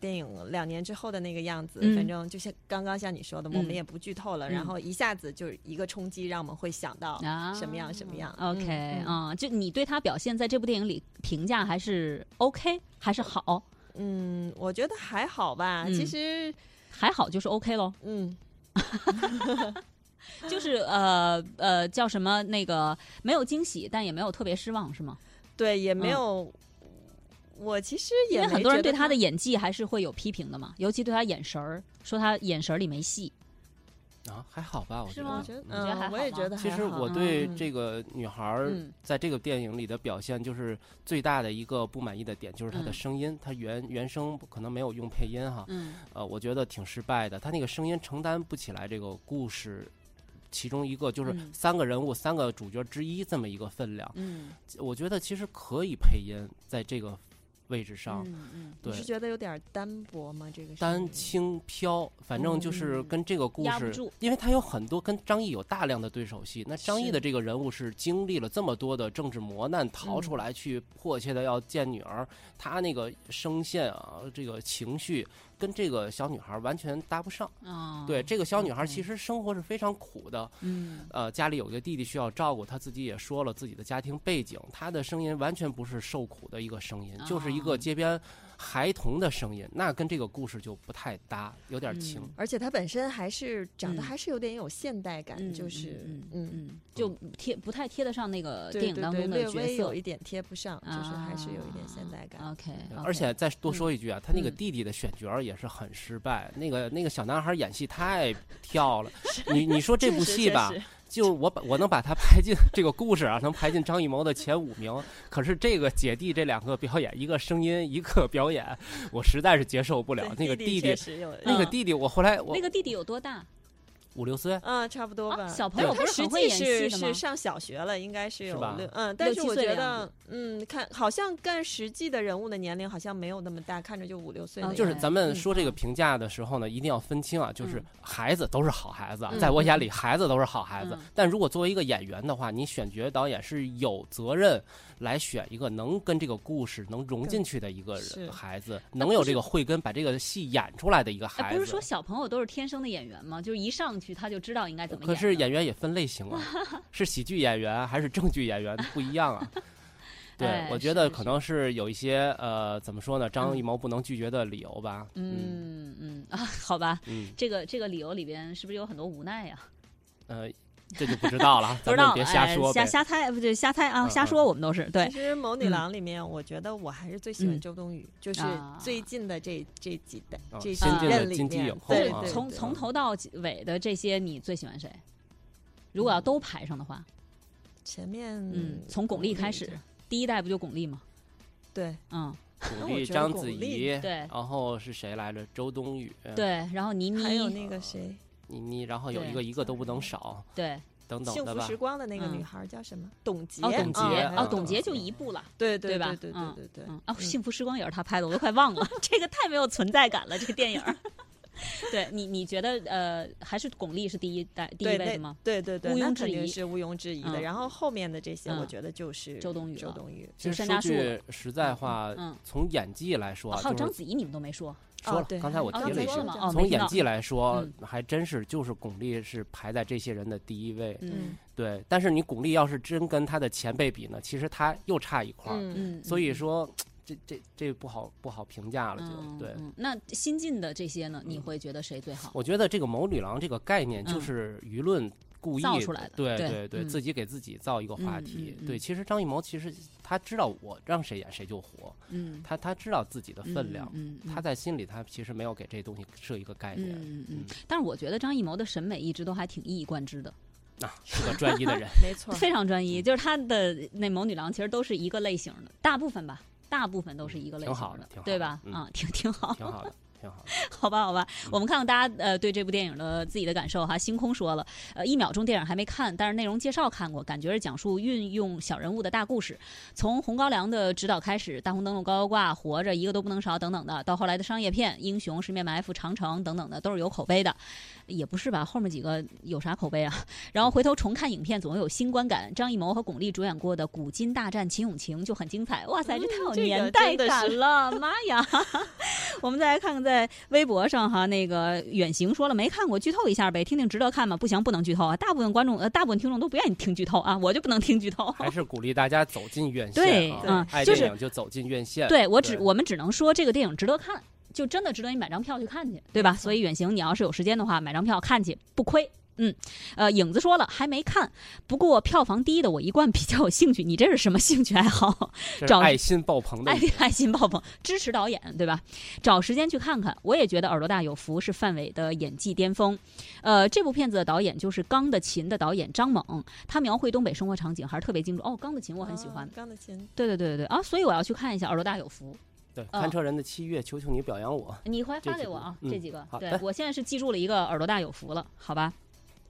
电影两年之后的那个样子，反正就像刚刚像你说的，我们也不剧透了。然后一下子就是一个冲击，让我们会想到什么样什么样。OK，啊，就你对他表现在这部电影里评价还是 OK，还是好？嗯，我觉得还好吧。其实还好就是 OK 喽。嗯。<laughs> <laughs> 就是呃呃，叫什么那个没有惊喜，但也没有特别失望，是吗？对，也没有。我其实因为很多人对他的演技还是会有批评的嘛，尤其对他眼神儿，说他眼神里没戏。啊，还好吧？我觉得，我觉得，我也觉得。其实我对这个女孩在这个电影里的表现，就是最大的一个不满意的点，就是她的声音，她原原声可能没有用配音哈。嗯。呃，我觉得挺失败的，她那个声音承担不起来这个故事。其中一个就是三个人物、三个主角之一这么一个分量，嗯，我觉得其实可以配音在这个位置上，嗯对，是觉得有点单薄吗？这个单轻飘，反正就是跟这个故事，因为他有很多跟张译有大量的对手戏，那张译的这个人物是经历了这么多的政治磨难逃出来，去迫切的要见女儿，他那个声线啊，这个情绪。跟这个小女孩完全搭不上。对，这个小女孩其实生活是非常苦的。嗯，呃，家里有一个弟弟需要照顾，她自己也说了自己的家庭背景，她的声音完全不是受苦的一个声音，就是一个街边。孩童的声音，那跟这个故事就不太搭，有点轻。而且他本身还是长得还是有点有现代感，就是嗯嗯，就贴不太贴得上那个电影当中的角色，有一点贴不上，就是还是有一点现代感。OK，而且再多说一句啊，他那个弟弟的选角也是很失败，那个那个小男孩演戏太 <laughs> 跳了。你你说这部戏吧。就我把我能把他排进这个故事啊，能排进张艺谋的前五名。可是这个姐弟这两个表演，一个声音，一个表演，我实在是接受不了。那个弟弟，那个弟弟，我后来我那个弟弟有多大？五六岁，嗯，差不多吧。小朋友他实际是是上小学了，应该是有六，嗯，但是我觉得，嗯，看好像跟实际的人物的年龄好像没有那么大，看着就五六岁。就是咱们说这个评价的时候呢，一定要分清啊，就是孩子都是好孩子，在我眼里孩子都是好孩子。但如果作为一个演员的话，你选角导演是有责任。来选一个能跟这个故事能融进去的一个人孩子，能有这个慧根把这个戏演出来的一个孩子。不是说小朋友都是天生的演员吗？就是一上去。去，他就知道应该怎么演。可是演员也分类型啊，<laughs> 是喜剧演员还是正剧演员不一样啊？<laughs> 对，我觉得可能是有一些呃，怎么说呢？张艺谋不能拒绝的理由吧。嗯嗯啊，好吧，这个这个理由里边是不是有很多无奈呀？呃。这就不知道了，<laughs> 不知道别瞎说，瞎瞎猜，不对瞎猜啊？瞎说，我们都是对。其实《谋女郎》里面，我觉得我还是最喜欢周冬雨，就是最近的这这几代这几任里面，对对，从从头到尾的这些，你最喜欢谁？如果要都排上的话，前面嗯，从巩俐开始，第一代不就巩俐吗？对，嗯，巩俐、章子怡，对，然后是谁来着？周冬雨，对，然后倪妮，还有那个谁？你你然后有一个一个都不能少，对，等等幸福时光的那个女孩叫什么？董洁。哦，董洁。哦，董洁就一部了。对对吧？对对对对对。哦，幸福时光也是她拍的，我都快忘了。<laughs> 这个太没有存在感了，这个电影。<laughs> 对你，你觉得呃，还是巩俐是第一代第一位的吗？对对对，毋庸置疑是毋庸置疑的。然后后面的这些，我觉得就是周冬雨。周冬雨。其实说句实在话，从演技来说，还有章子怡，你们都没说。说了，刚才我提了一句，从演技来说，还真是就是巩俐是排在这些人的第一位。嗯，对。但是你巩俐要是真跟她的前辈比呢，其实她又差一块儿。嗯所以说，这这这不好不好评价了，就对。那新进的这些呢，你会觉得谁最好？我觉得这个“谋女郎”这个概念就是舆论。故意造出来的，对对对，自己给自己造一个话题。对，其实张艺谋其实他知道我让谁演谁就火，嗯，他他知道自己的分量，嗯，他在心里他其实没有给这东西设一个概念，嗯嗯。但是我觉得张艺谋的审美一直都还挺一以贯之的，啊，是个专一的人，<laughs> 没错，<laughs> 非常专一。就是他的那谋女郎其实都是一个类型的，大部分吧，大部分都是一个类型的，对吧？啊，挺挺好，挺好的。挺好，<laughs> 好吧，好吧，我们看看大家呃对这部电影的自己的感受哈。星空说了，呃，一秒钟电影还没看，但是内容介绍看过，感觉是讲述运用小人物的大故事，从红高粱的指导开始，大红灯笼高高挂，活着一个都不能少等等的，到后来的商业片，英雄、十面埋伏、长城等等的都是有口碑的，也不是吧？后面几个有啥口碑啊？<laughs> 然后回头重看影片，总有新观感。张艺谋和巩俐主演过的《古今大战秦俑情》就很精彩，哇塞，这太有年代感了，<laughs> 妈呀！我们再来看看。在微博上哈，那个远行说了没看过，剧透一下呗，听听值得看吗？不行，不能剧透啊！大部分观众呃，大部分听众都不愿意听剧透啊，我就不能听剧透。还是鼓励大家走进院线，对，嗯，爱电影就走进院线。对我只我们只能说这个电影值得看，就真的值得你买张票去看去，对吧？所以远行，你要是有时间的话，买张票看去不亏。嗯，呃，影子说了还没看，不过票房低的我一贯比较有兴趣。你这是什么兴趣爱好？找爱心爆棚的爱 <laughs> 爱心爆棚，支持导演对吧？找时间去看看。我也觉得耳朵大有福是范伟的演技巅峰。呃，这部片子的导演就是《钢的琴》的导演张猛，他描绘东北生活场景还是特别精准。哦，《钢的琴》我很喜欢，《钢的琴》对对对对对啊，所以我要去看一下耳朵大有福。对，看车人的七月，求求你表扬我。你快发给我啊，这几个。对，我现在是记住了一个耳朵大有福了，好吧？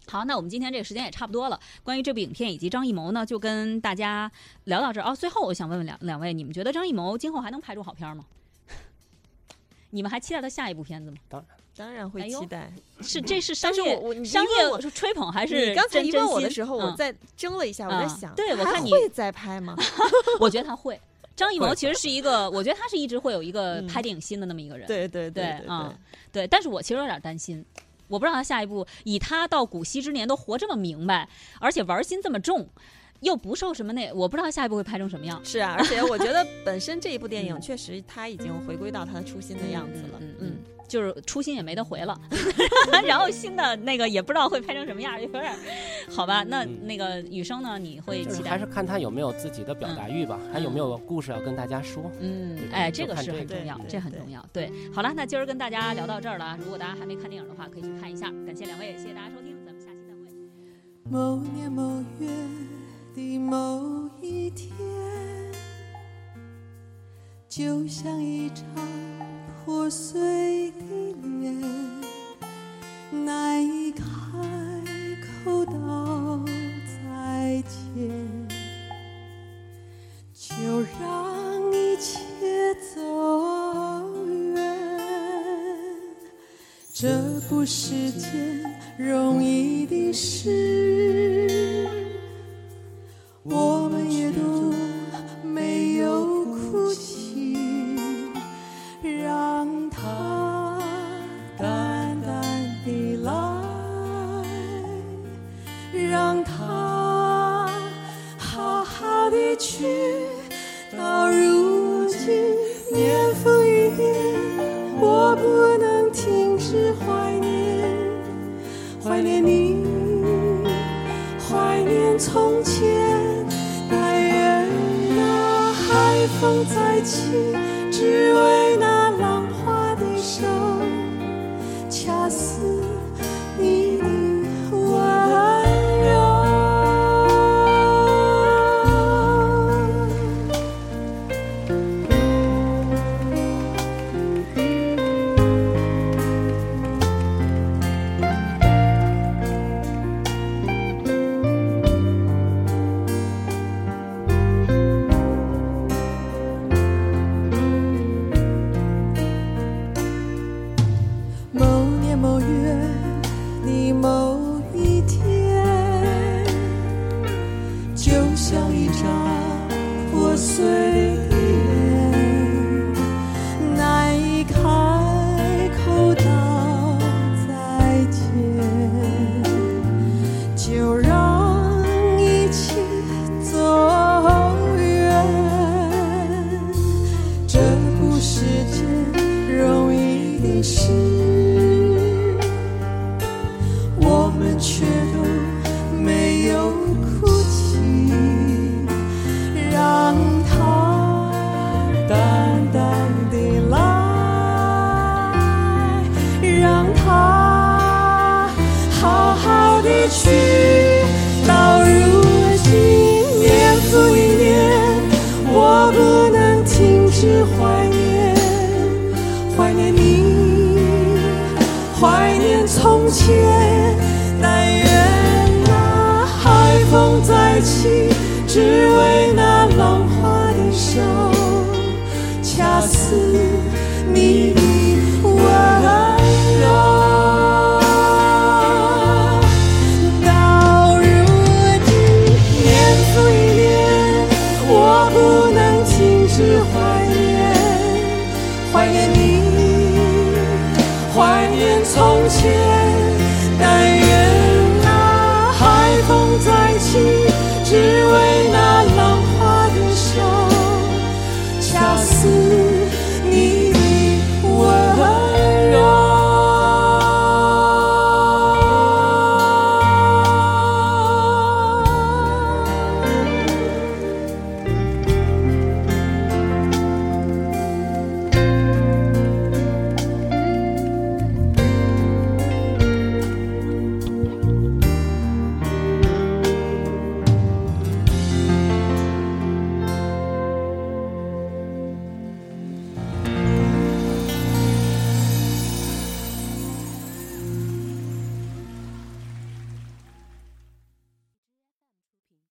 好，那我们今天这个时间也差不多了。关于这部影片以及张艺谋呢，就跟大家聊到这儿哦。最后，我想问问两两位，你们觉得张艺谋今后还能拍出好片吗？<laughs> 你们还期待他下一部片子吗？当然，当然会期待。是，这是商业商业吹捧还是？你刚才一问我的时候，我在争了一下，我在想，对我看你会再拍吗？<laughs> 我觉得他会。张艺谋其实是一个，我觉得他是一直会有一个拍电影心的那么一个人。对对对嗯，对。但是我其实有点担心。我不知道他下一步以他到古稀之年都活这么明白，而且玩心这么重，又不受什么那，我不知道他下一步会拍成什么样。是啊，而且我觉得 <laughs> 本身这一部电影确实他已经回归到他的初心的样子了。嗯嗯。就是初心也没得回了，<laughs> 然后新的那个也不知道会拍成什么样，有点好吧。那那个雨生呢？你会期待？还是看他有没有自己的表达欲吧？还有没有故事要跟大家说？嗯，哎，这个是很重要，这很重要。对，好了，那今儿跟大家聊到这儿了。如果大家还没看电影的话，可以去看一下。感谢两位，谢谢大家收听，咱们下期再会。某年某月的某一天，就像一场。破碎的脸，难以开口道再见，就让一切走远。这不是件容易的事，我们也都没有哭泣。让它去，到如今，年复一年，我不能停止怀念怀念你，怀念从前，但愿那海风再起，只为那浪花的手，恰似你。